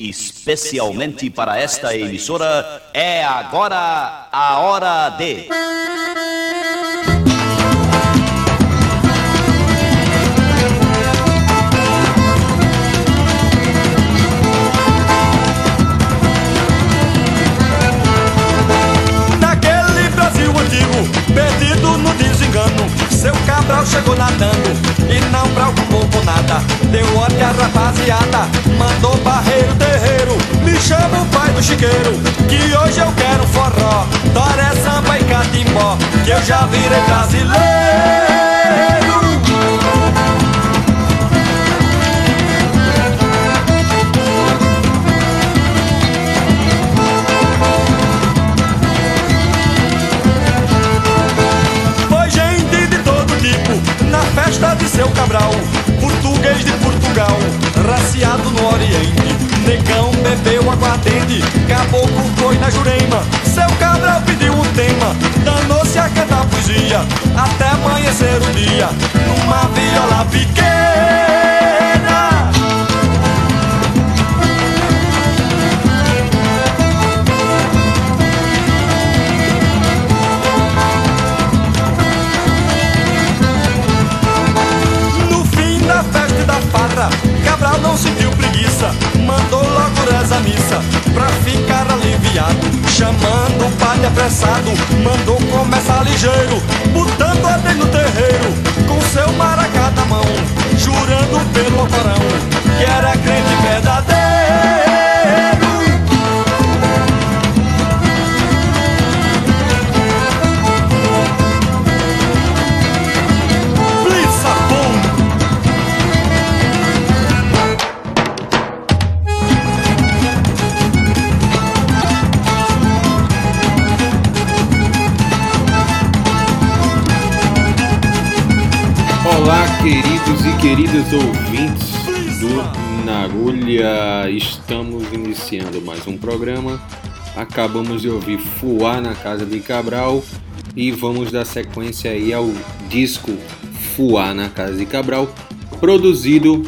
especialmente para esta emissora, é agora a hora de. Seu Cabral chegou nadando e não preocupou com nada. Deu ordem à rapaziada, mandou barreiro terreiro. Me chama o pai do chiqueiro, que hoje eu quero forró. Toré, samba e catimbó, que eu já virei brasileiro. Festa de seu Cabral. Português de Portugal, raciado no Oriente. Negão bebeu aguardente, caboclo foi na Jurema. Seu Cabral pediu um tema, danou-se a cantar poesia. Até amanhecer o dia, numa viola pequena. Cabral não sentiu preguiça. Mandou logo reza missa pra ficar aliviado. Chamando o padre apressado, mandou começar ligeiro. Botando ordem no terreiro, com seu maracá na mão. Jurando pelo Corão que era crente verdadeiro. Queridos ouvintes do Narulha. Estamos iniciando mais um programa. Acabamos de ouvir Fuá na Casa de Cabral e vamos dar sequência aí ao disco Fuá na Casa de Cabral, produzido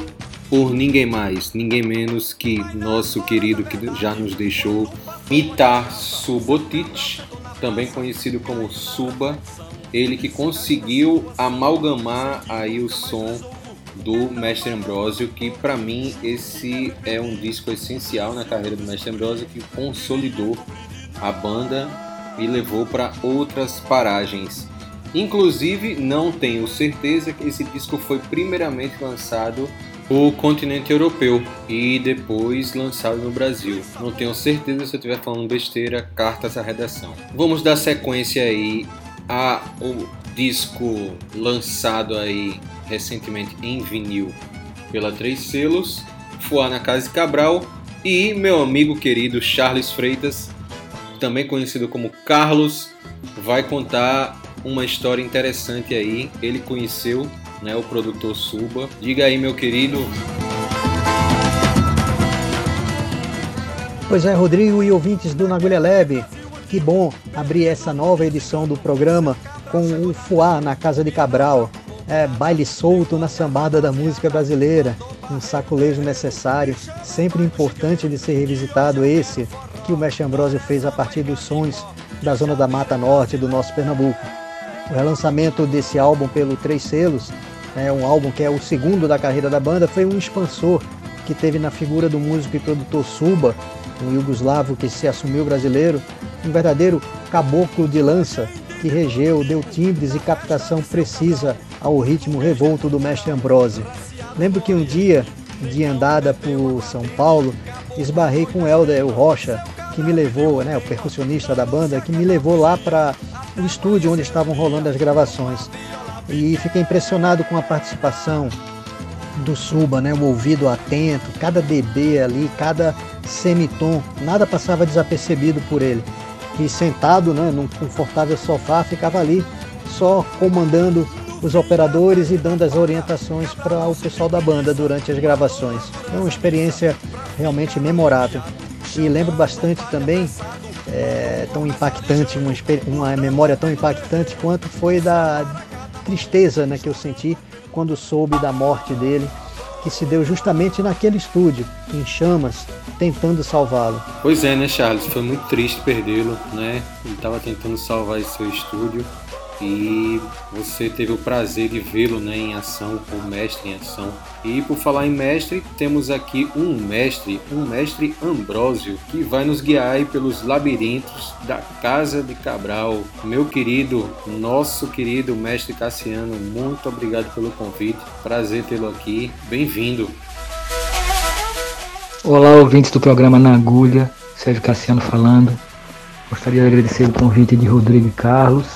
por ninguém mais, ninguém menos que nosso querido que já nos deixou, Mitar Subotic, também conhecido como Suba, ele que conseguiu amalgamar aí o som do Mestre Ambrósio, que para mim esse é um disco essencial na carreira do Mestre Ambrósio, que consolidou a banda e levou para outras paragens. Inclusive, não tenho certeza que esse disco foi primeiramente lançado no continente europeu e depois lançado no Brasil. Não tenho certeza se eu estiver falando besteira, cartas à redação. Vamos dar sequência aí a o disco lançado aí recentemente em vinil pela Três Selos, Fuá na Casa de Cabral e meu amigo querido Charles Freitas, também conhecido como Carlos, vai contar uma história interessante aí. Ele conheceu né, o produtor Suba. Diga aí, meu querido. Pois é, Rodrigo e ouvintes do Nagulha Lab, que bom abrir essa nova edição do programa com o Fuá na Casa de Cabral. É, baile solto na sambada da música brasileira, um saculejo necessário, sempre importante de ser revisitado esse que o Mestre Ambrosio fez a partir dos sons da zona da Mata Norte do nosso Pernambuco. O relançamento desse álbum pelo Três Selos, é um álbum que é o segundo da carreira da banda, foi um expansor que teve na figura do músico e produtor Suba, um iugoslavo que se assumiu brasileiro, um verdadeiro caboclo de lança que regeu, deu timbres e captação precisa ao ritmo revolto do mestre Ambrose. Lembro que um dia, de andada por São Paulo, esbarrei com o Helder Rocha, que me levou, né, o percussionista da banda, que me levou lá para o estúdio onde estavam rolando as gravações. E fiquei impressionado com a participação do Suba, né, o ouvido atento, cada dB ali, cada semitom, nada passava desapercebido por ele. Que sentado, né, num confortável sofá, ficava ali só comandando os operadores e dando as orientações para o pessoal da banda durante as gravações. É uma experiência realmente memorável. E lembro bastante também, é, tão impactante, uma, uma memória tão impactante quanto foi da tristeza né, que eu senti quando soube da morte dele que se deu justamente naquele estúdio, em chamas, tentando salvá-lo. Pois é, né, Charles? Foi muito triste perdê-lo, né? Ele estava tentando salvar esse seu estúdio e você teve o prazer de vê-lo né, em ação, o mestre em ação. E por falar em mestre, temos aqui um mestre, um mestre Ambrósio, que vai nos guiar pelos labirintos da Casa de Cabral. Meu querido, nosso querido mestre Cassiano, muito obrigado pelo convite, prazer tê-lo aqui, bem-vindo. Olá, ouvintes do programa Na Agulha, Sérgio Cassiano falando. Gostaria de agradecer o convite de Rodrigo e Carlos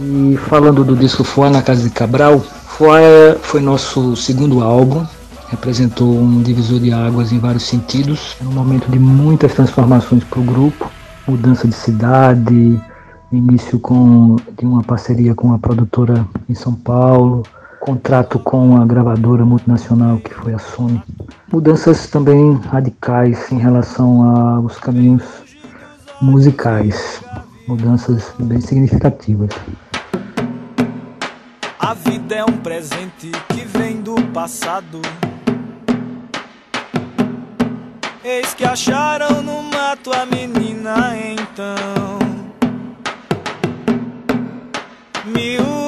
e falando do disco Foa na Casa de Cabral, Foa foi nosso segundo álbum, representou um divisor de águas em vários sentidos, um momento de muitas transformações para o grupo, mudança de cidade, início com, de uma parceria com a produtora em São Paulo, contrato com a gravadora multinacional que foi a Sony. Mudanças também radicais em relação aos caminhos musicais, mudanças bem significativas. A vida é um presente que vem do passado. Eis que acharam no mato a menina então. Miudinha,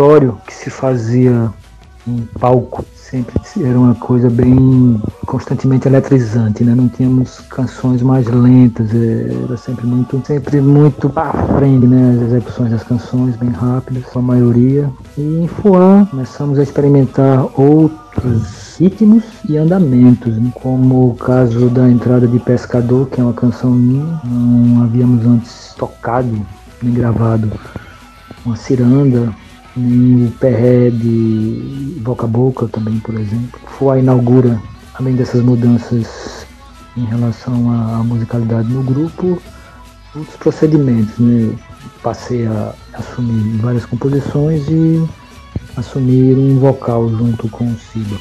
repertório que se fazia em palco, sempre era uma coisa bem constantemente eletrizante, né? Não tínhamos canções mais lentas, é, era sempre muito, sempre muito para frente, né? As execuções das canções bem rápidas, a maioria. E em Fuan começamos a experimentar outros ritmos e andamentos, né? como o caso da entrada de Pescador, que é uma canção minha, não havíamos antes tocado nem gravado uma ciranda, nem o perré de boca a boca também, por exemplo. Foi a inaugura, além dessas mudanças em relação à musicalidade no grupo, outros procedimentos, né? Passei a assumir várias composições e assumir um vocal junto com o Siba.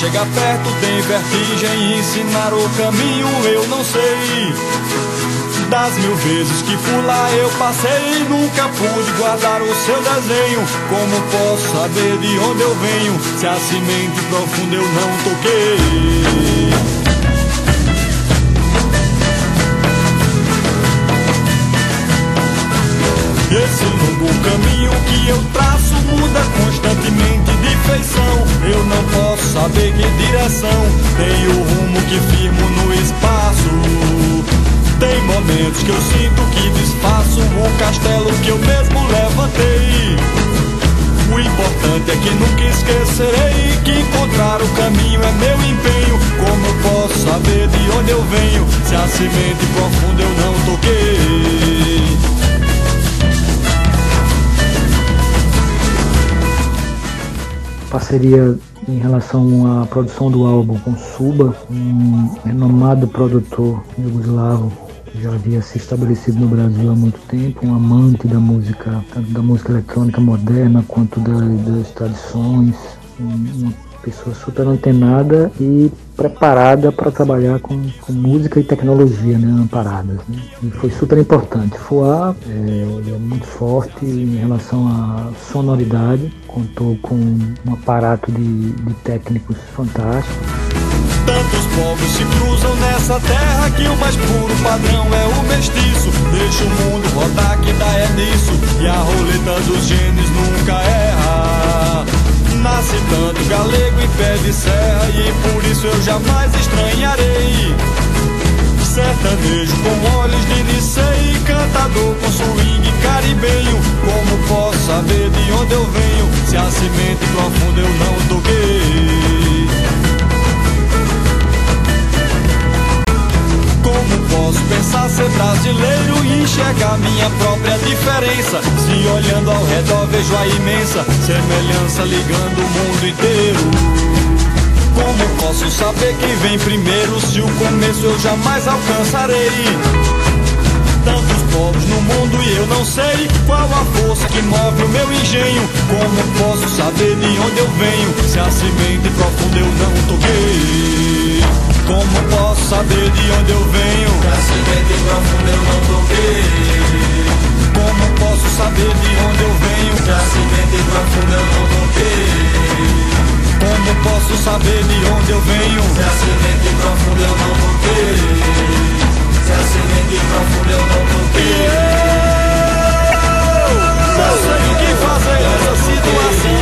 Chegar perto tem vertigem Ensinar o caminho eu não sei. Das mil vezes que por lá eu passei Nunca pude guardar o seu desenho. Como posso saber de onde eu venho? Se a semente profunda eu não toquei. Esse longo caminho que eu traço muda constantemente de feição. Eu não saber que direção tem o rumo que firmo no espaço. Tem momentos que eu sinto que desfaço o castelo que eu mesmo levantei. O importante é que nunca esquecerei que encontrar o caminho é meu empenho. Como posso saber de onde eu venho se a semente profunda eu não toquei? parceria em relação à produção do álbum com Suba, um renomado produtor jugoslavo que já havia se estabelecido no Brasil há muito tempo, um amante da música, tanto da música eletrônica moderna quanto das, das tradições, uma pessoa super antenada e preparada para trabalhar com, com, música e tecnologia né, amparadas. Né? E foi super importante. Fuá é, é muito forte em relação à sonoridade, contou com um aparato de, de técnicos fantásticos. Tantos povos se cruzam nessa terra que o mais puro padrão é o mestiço. Deixa o mundo rodar que dá é nisso. E a roleta dos genes nunca erra. Nasce tanto galego em pé de serra e por isso eu jamais estranharei. Sertanejo com olhos de Nicei, cantador com swing caribenho. Como posso saber de onde eu venho se a semente profunda eu não toquei? Como posso pensar ser brasileiro e enxergar minha própria diferença? Se olhando ao redor vejo a imensa semelhança ligando o mundo inteiro. Como posso saber quem vem primeiro se o começo eu jamais alcançarei? Tantos povos no mundo e eu não sei qual a força que move o meu engenho. Como posso saber de onde eu venho se a semente profunda eu não toquei? Como posso saber de onde eu venho? Da semente profunda eu não toquei. Como posso saber de onde eu venho? Da semente profunda eu não toquei. Como posso saber de onde eu venho? Se a semente profunda eu não toquei. Se a semente profunda eu não toquei. Eu sei o que fazer nessa situação.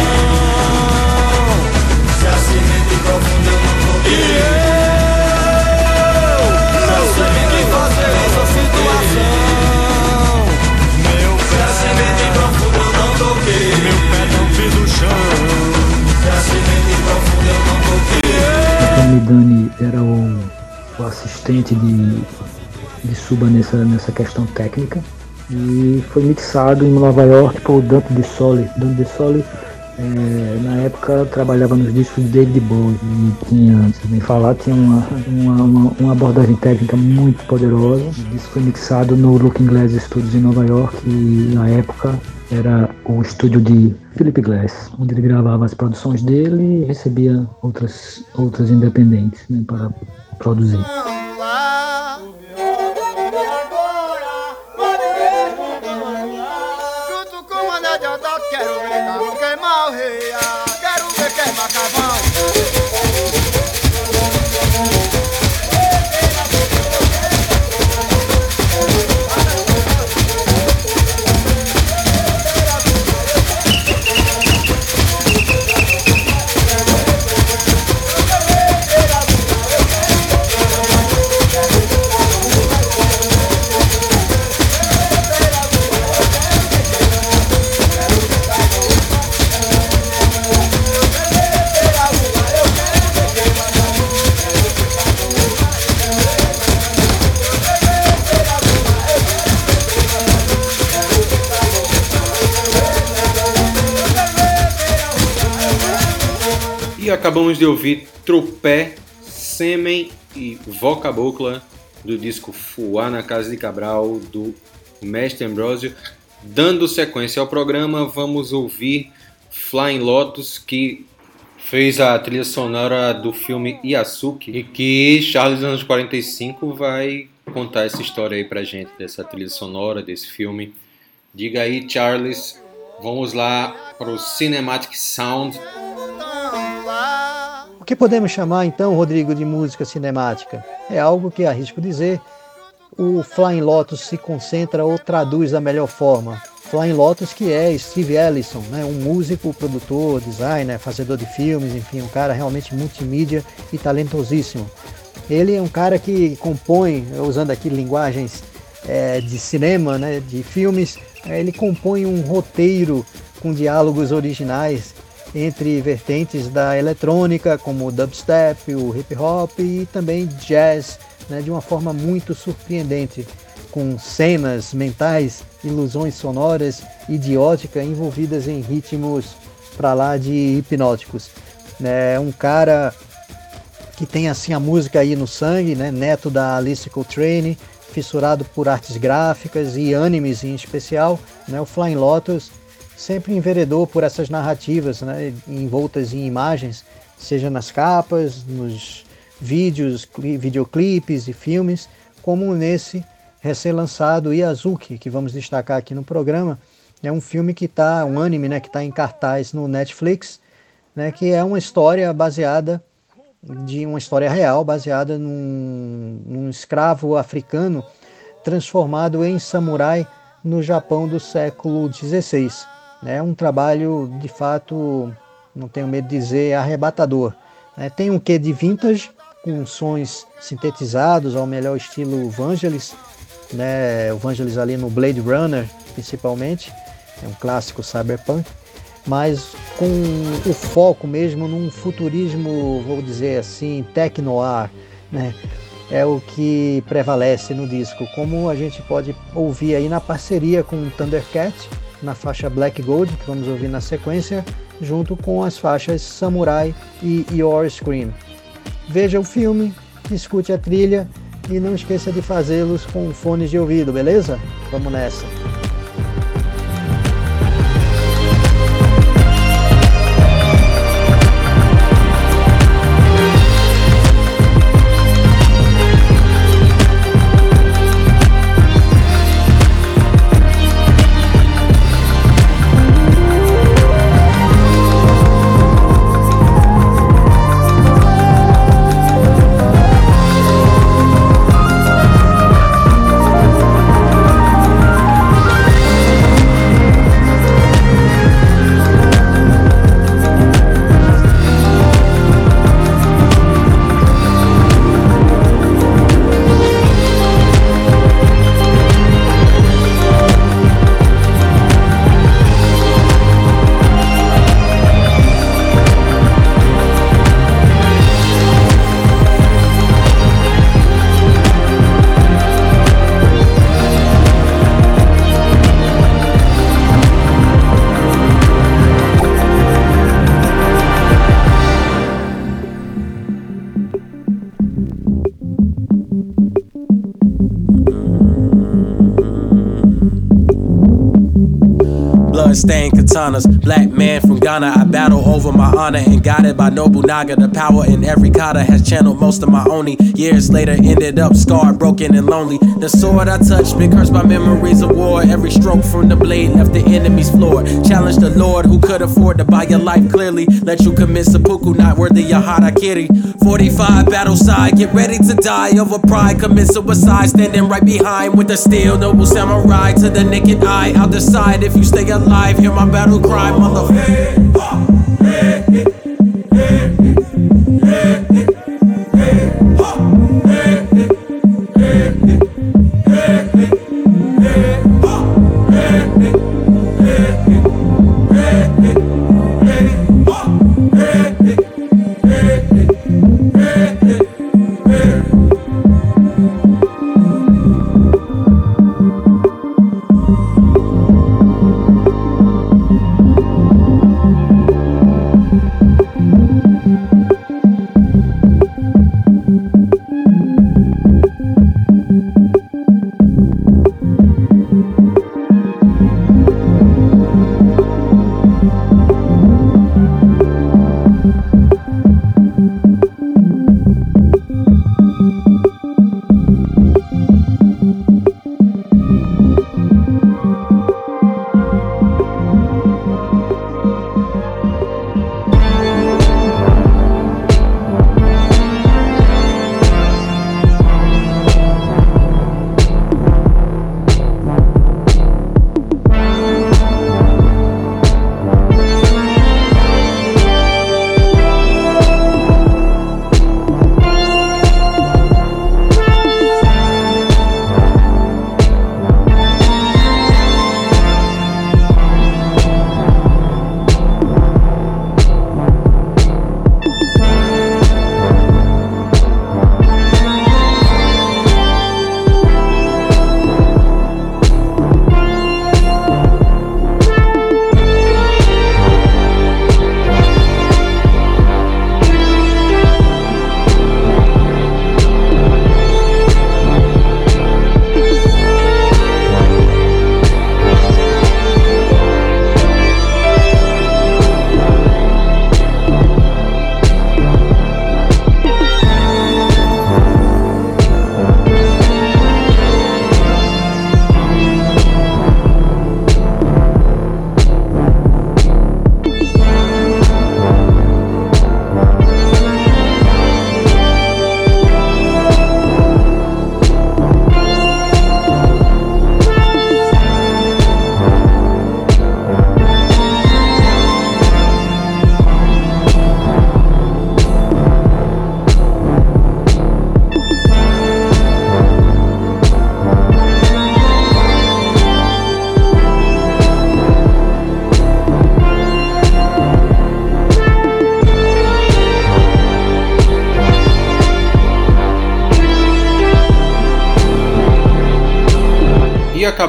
Se a semente profunda eu não toquei. Dani era o, o assistente de, de Suba nessa, nessa questão técnica e foi mixado em Nova York por Dante de Soli. Dante de Soli é, na época trabalhava nos discos de David e tinha, se bem falar, tinha uma, uma, uma, uma, abordagem técnica muito poderosa. O disco foi mixado no Looking Glass Studios em Nova York e na época era o estúdio de Philip Glass, onde ele gravava as produções dele e recebia outras, outras independentes né, para produzir. Acabamos de ouvir Tropé, Sêmen e Vocabocla do disco Fuá na Casa de Cabral do Mestre Ambrosio. Dando sequência ao programa, vamos ouvir Flying Lotus, que fez a trilha sonora do filme Yasuki e que Charles anos 45 vai contar essa história aí pra gente dessa trilha sonora desse filme. Diga aí, Charles, vamos lá para o Cinematic Sound. Que podemos chamar então, Rodrigo, de música cinemática? É algo que arrisco dizer o Flying Lotus se concentra ou traduz da melhor forma. Flying Lotus, que é Steve Ellison, né? um músico, produtor, designer, fazedor de filmes, enfim, um cara realmente multimídia e talentosíssimo. Ele é um cara que compõe, usando aqui linguagens é, de cinema, né, de filmes, é, ele compõe um roteiro com diálogos originais entre vertentes da eletrônica, como o dubstep, o hip hop e também jazz, né, de uma forma muito surpreendente, com cenas mentais, ilusões sonoras, idiótica envolvidas em ritmos para lá de hipnóticos. É um cara que tem assim a música aí no sangue, né, neto da Alice Coltrane, fissurado por artes gráficas e animes em especial, né, o Flying Lotus sempre enveredou por essas narrativas né, envoltas em imagens, seja nas capas, nos vídeos, videoclipes e filmes, como nesse recém-lançado Yazuki, que vamos destacar aqui no programa. É um filme que está, um anime né, que está em cartaz no Netflix, né, que é uma história baseada de uma história real, baseada num, num escravo africano transformado em samurai no Japão do século XVI. É um trabalho, de fato, não tenho medo de dizer, arrebatador. É, tem um quê de vintage, com sons sintetizados ao melhor estilo Vangelis, né? O Vangelis ali no Blade Runner, principalmente, é um clássico cyberpunk, mas com o foco mesmo num futurismo, vou dizer assim, technoir, né? É o que prevalece no disco, como a gente pode ouvir aí na parceria com o Thundercat, na faixa Black Gold, que vamos ouvir na sequência, junto com as faixas Samurai e Your Scream. Veja o filme, escute a trilha e não esqueça de fazê-los com fones de ouvido, beleza? Vamos nessa! Stained katanas. Black man from Ghana, I battle over my honor and guided by Nobunaga. The power in every kata has channeled most of my oni. Years later, ended up scarred, broken, and lonely. The sword I touched, been cursed by memories of war. Every stroke from the blade left the enemy's floor. Challenge the Lord who could afford to buy your life clearly. Let you commit seppuku, not worthy your harakiri. 45 battle side, get ready to die over pride. Commit suicide, standing right behind with a steel. Noble samurai to the naked eye. I'll decide if you stay alive hear my battle cry, motherfucker.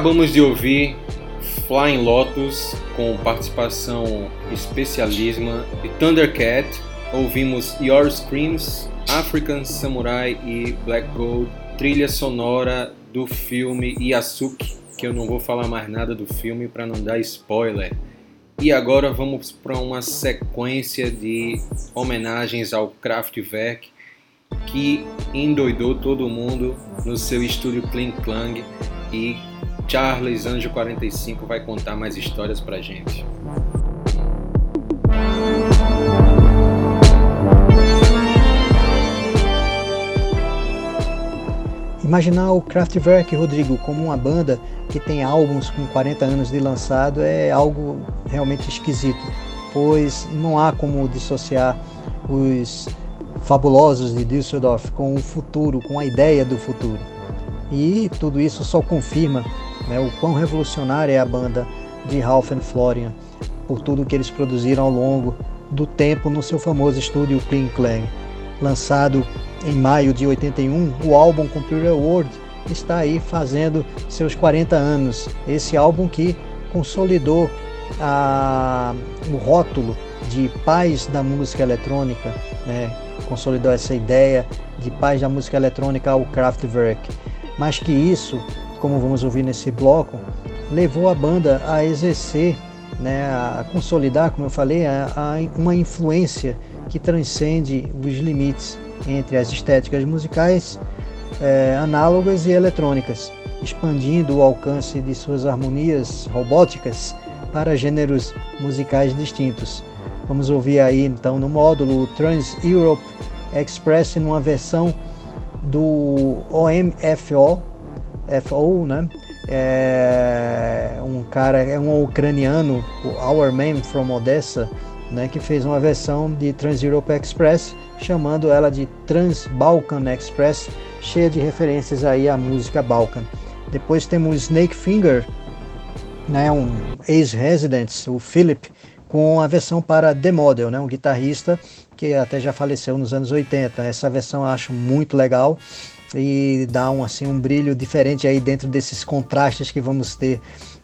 Acabamos de ouvir Flying Lotus com participação especialíssima de Thundercat. Ouvimos Your Screams, African Samurai e Black Gold, trilha sonora do filme Yasuki, que eu não vou falar mais nada do filme para não dar spoiler. E agora vamos para uma sequência de homenagens ao Kraftwerk que endoidou todo mundo no seu estúdio Kling Klang e Charles Anjo 45 vai contar mais histórias pra gente. Imaginar o Kraftwerk, Rodrigo, como uma banda que tem álbuns com 40 anos de lançado é algo realmente esquisito, pois não há como dissociar os fabulosos de Düsseldorf com o futuro, com a ideia do futuro. E tudo isso só confirma né, o quão revolucionária é a banda de Ralph and Florian, por tudo que eles produziram ao longo do tempo no seu famoso estúdio Kling Klang. Lançado em maio de 81, o álbum Computer World está aí fazendo seus 40 anos. Esse álbum que consolidou a, o rótulo de pais da música eletrônica, né? consolidou essa ideia de pais da música eletrônica ao Kraftwerk. Mas que isso, como vamos ouvir nesse bloco, levou a banda a exercer, né, a consolidar, como eu falei, a, a uma influência que transcende os limites entre as estéticas musicais é, análogas e eletrônicas, expandindo o alcance de suas harmonias robóticas para gêneros musicais distintos. Vamos ouvir aí então no módulo Trans Europe Express numa versão do OMFO, FO, né? É um cara, é um ucraniano, o Our Man from Odessa, né, que fez uma versão de Trans Europe Express, chamando ela de Trans Balkan Express, cheia de referências aí à música Balkan. Depois temos Snake Finger, né, um ex-resident, o Philip, com a versão para The Model, né, um guitarrista que até já faleceu nos anos 80. Essa versão eu acho muito legal e dá um, assim, um brilho diferente aí dentro desses contrastes que vamos ter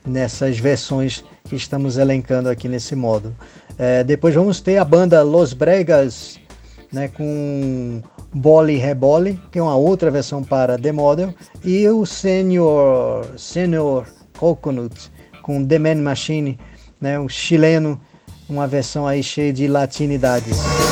nessas versões que estamos elencando aqui nesse módulo. É, depois vamos ter a banda Los Bregas né, com Boli Rebole, que é uma outra versão para The Model, e o Senior, Senior Coconut com The Man Machine, né, um chileno, uma versão aí cheia de latinidades.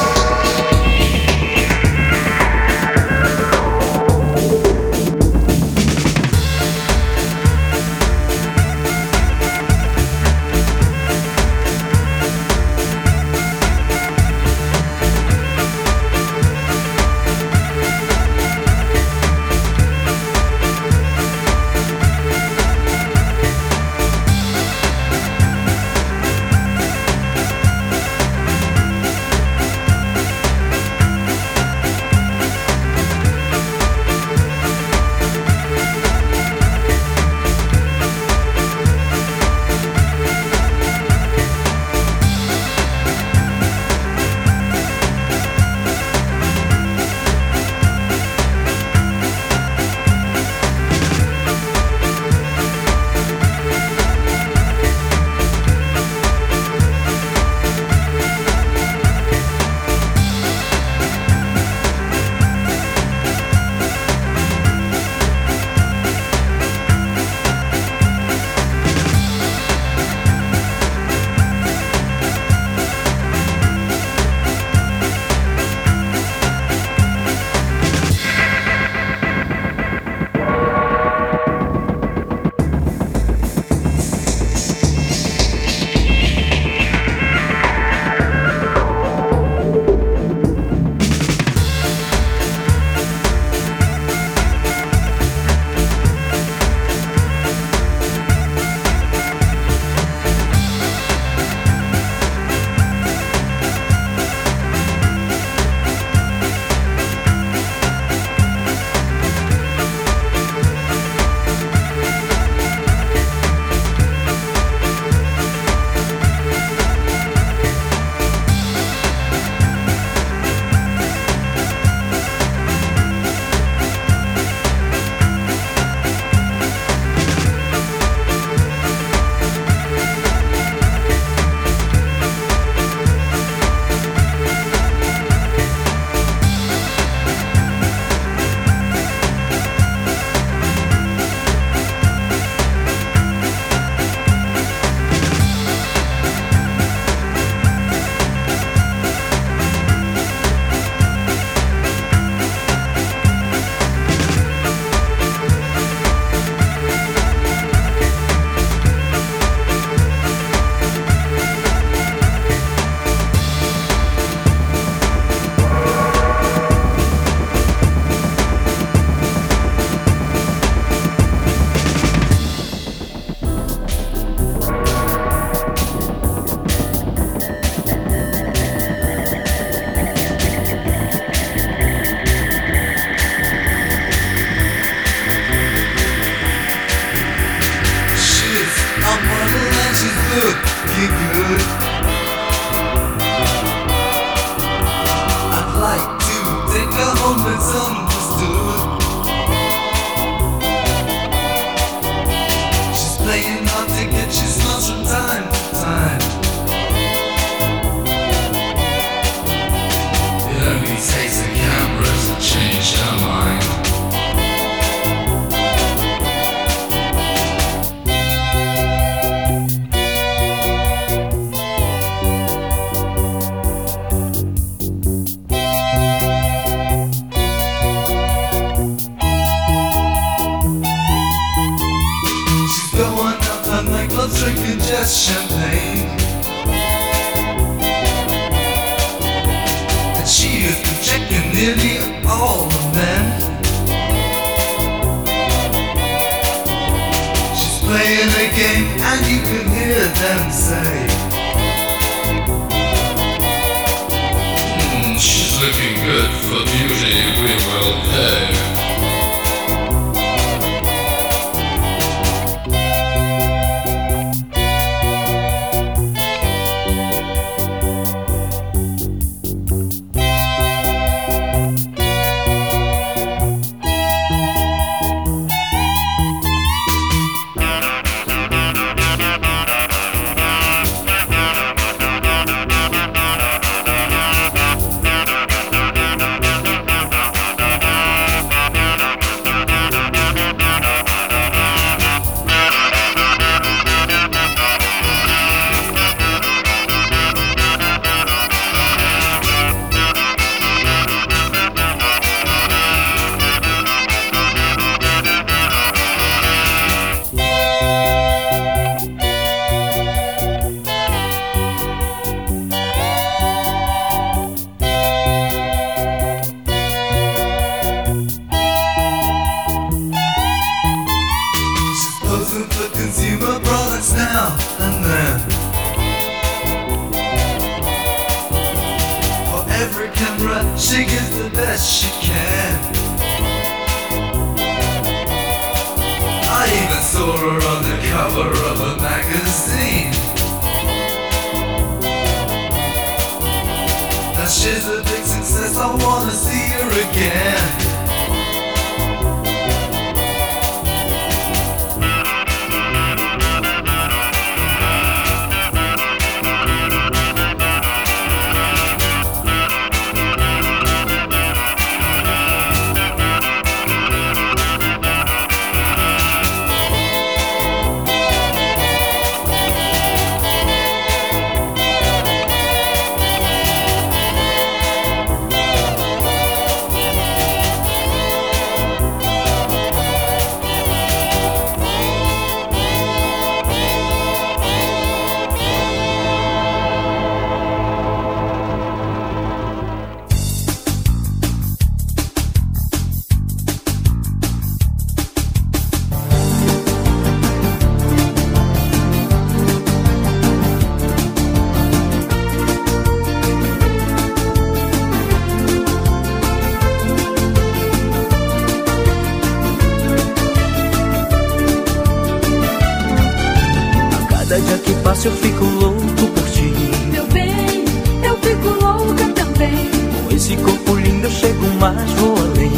Eu fico louco por ti. Meu bem, eu fico louca também. Com esse corpo lindo eu chego mais, vou além.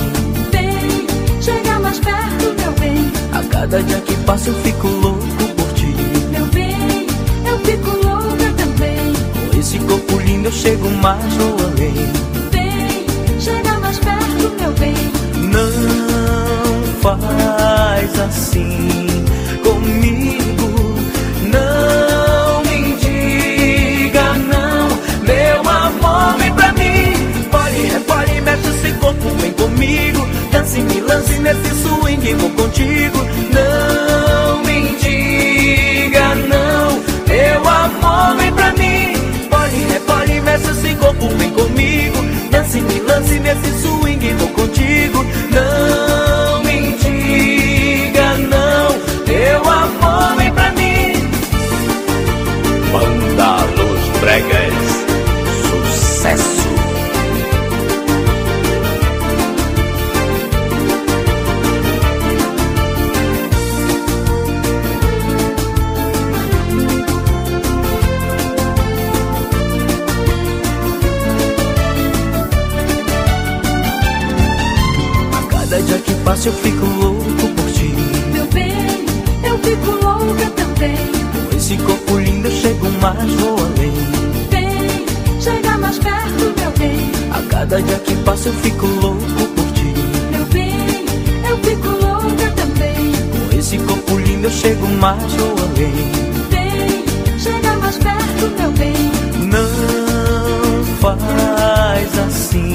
Vem, chega mais perto, meu bem. A cada dia que passa eu fico louco por ti. Meu bem, eu fico louca também. Com esse corpo lindo eu chego mais, vou além. Vem, chega mais perto, meu bem. Não faz assim Dance, me lance nesse swing, vou contigo. Não me diga não, meu amor, vem pra mim. Pode, repare, mexe esse corpo, vem comigo. Dance, me lance nesse swing, vou contigo. Não me diga não, meu amor, vem pra mim. Banda Los Bregas. Sucesso. Eu fico louco por ti. Meu bem, eu fico louca também. Com esse corpo lindo eu chego mais, vou além. Vem, chega mais perto, meu bem. A cada dia que passa eu fico louco por ti. Meu bem, eu fico louca também. Com esse corpo lindo eu chego mais, vou além. Vem, chega mais perto, meu bem. Não faz assim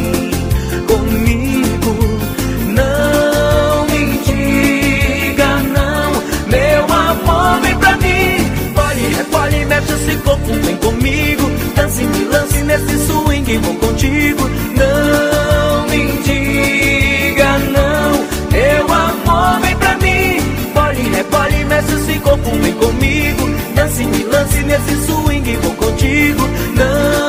mexe esse corpo, vem comigo. Dance, me lance nesse swing, vou contigo. Não me diga não, meu amor, vem pra mim. Pole, repole, né, mexe esse corpo, vem comigo. Dance, me lance nesse swing, vou contigo. Não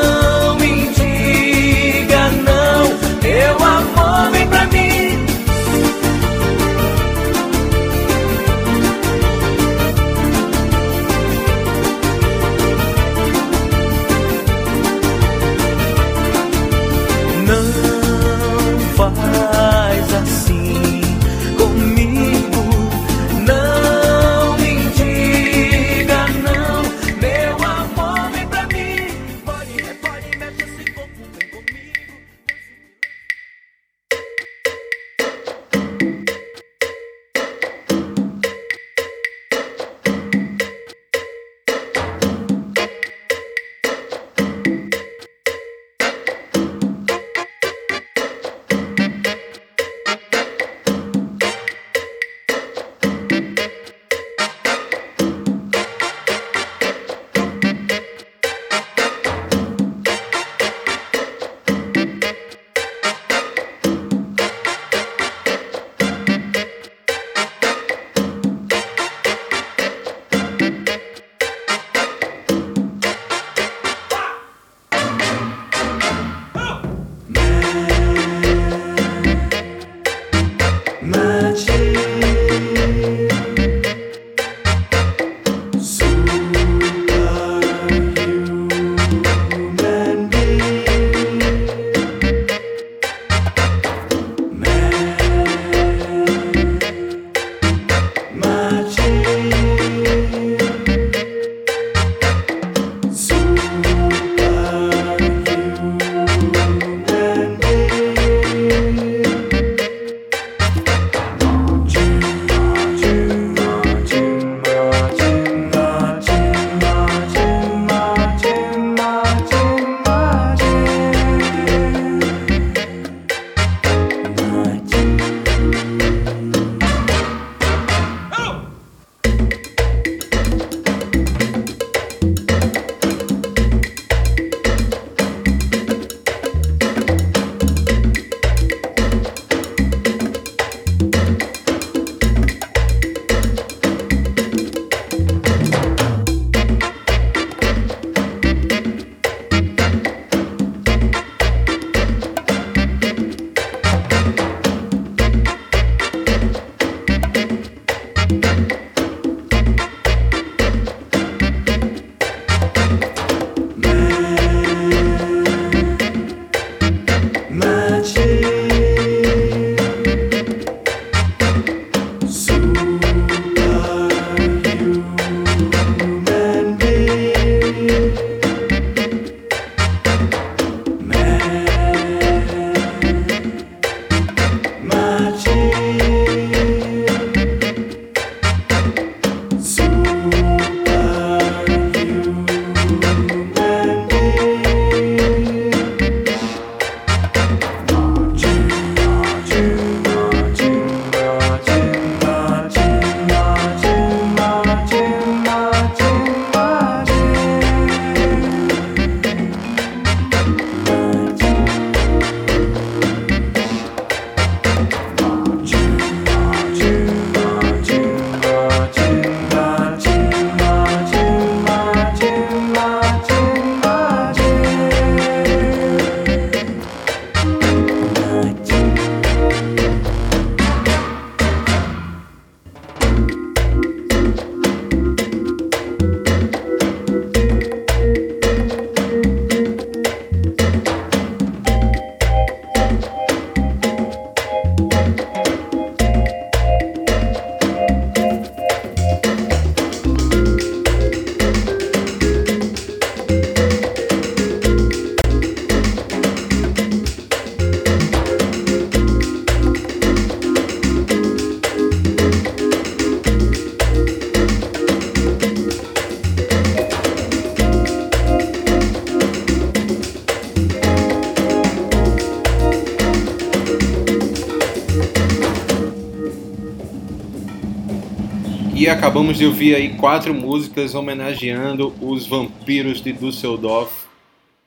E acabamos de ouvir aí quatro músicas homenageando os vampiros de Düsseldorf.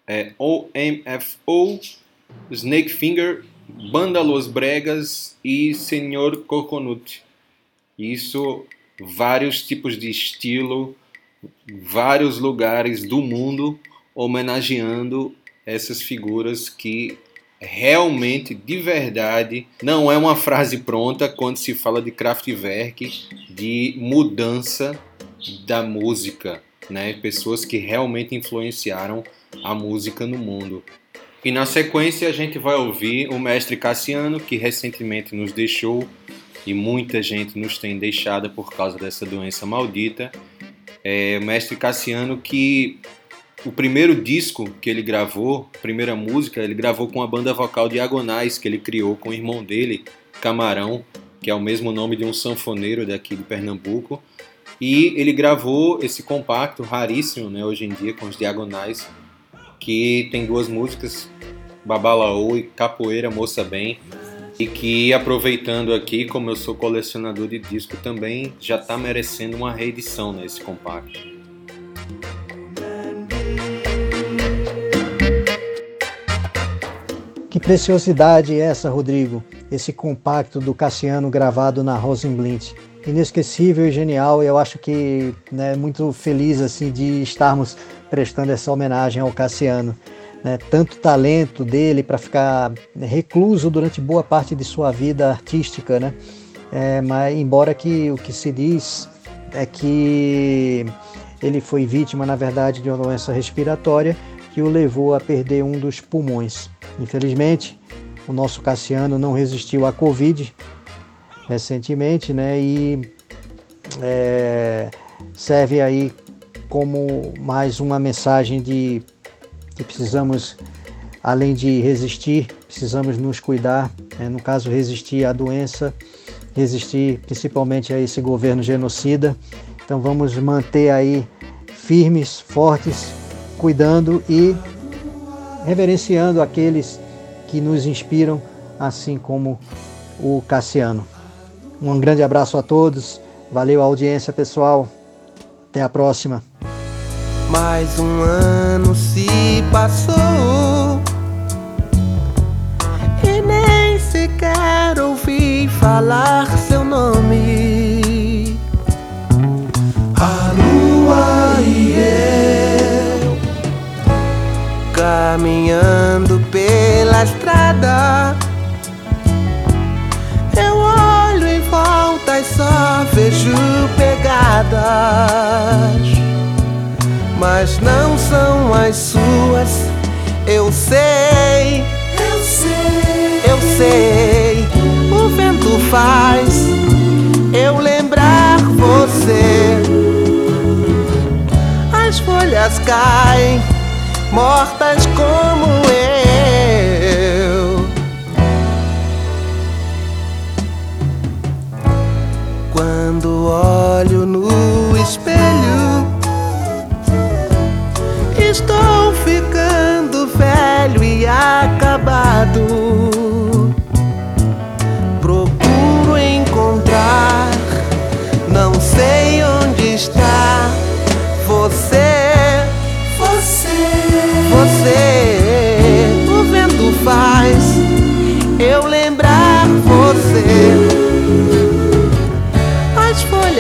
É, OMFO, Snakefinger, Banda Los Bregas e Senhor Coconut. Isso, vários tipos de estilo, vários lugares do mundo homenageando essas figuras que realmente, de verdade, não é uma frase pronta quando se fala de Kraftwerk, de mudança da música, né? Pessoas que realmente influenciaram a música no mundo. E na sequência a gente vai ouvir o mestre Cassiano, que recentemente nos deixou e muita gente nos tem deixado por causa dessa doença maldita. É, o mestre Cassiano que o primeiro disco que ele gravou, primeira música, ele gravou com a banda vocal Diagonais, que ele criou com o irmão dele, Camarão, que é o mesmo nome de um sanfoneiro daqui de Pernambuco. E ele gravou esse compacto raríssimo, né, hoje em dia, com os Diagonais, que tem duas músicas, Babalaô e Capoeira Moça Bem, e que aproveitando aqui, como eu sou colecionador de disco também, já está merecendo uma reedição nesse compacto. Que preciosidade é essa, Rodrigo? Esse compacto do Cassiano gravado na Rosenblind. Inesquecível e genial, eu acho que né, muito feliz assim de estarmos prestando essa homenagem ao Cassiano. Né, tanto talento dele para ficar recluso durante boa parte de sua vida artística, né? É, mas embora que o que se diz é que ele foi vítima, na verdade, de uma doença respiratória que o levou a perder um dos pulmões. Infelizmente, o nosso Cassiano não resistiu à Covid recentemente, né? E é, serve aí como mais uma mensagem de que precisamos, além de resistir, precisamos nos cuidar. Né? No caso, resistir à doença, resistir principalmente a esse governo genocida. Então vamos manter aí firmes, fortes, cuidando e reverenciando aqueles que nos inspiram, assim como o Cassiano. Um grande abraço a todos, valeu a audiência pessoal, até a próxima. Mais um ano se passou e nem sequer ouvi falar seu nome. Caminhando pela estrada. Eu olho em volta e só vejo pegadas mas não são as suas. Eu sei, eu sei, eu sei. O vento faz eu lembrar você. As folhas caem, mortas como eu. Quando olho no espelho Estou ficando velho e acabado.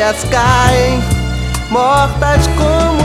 As caem, mortas como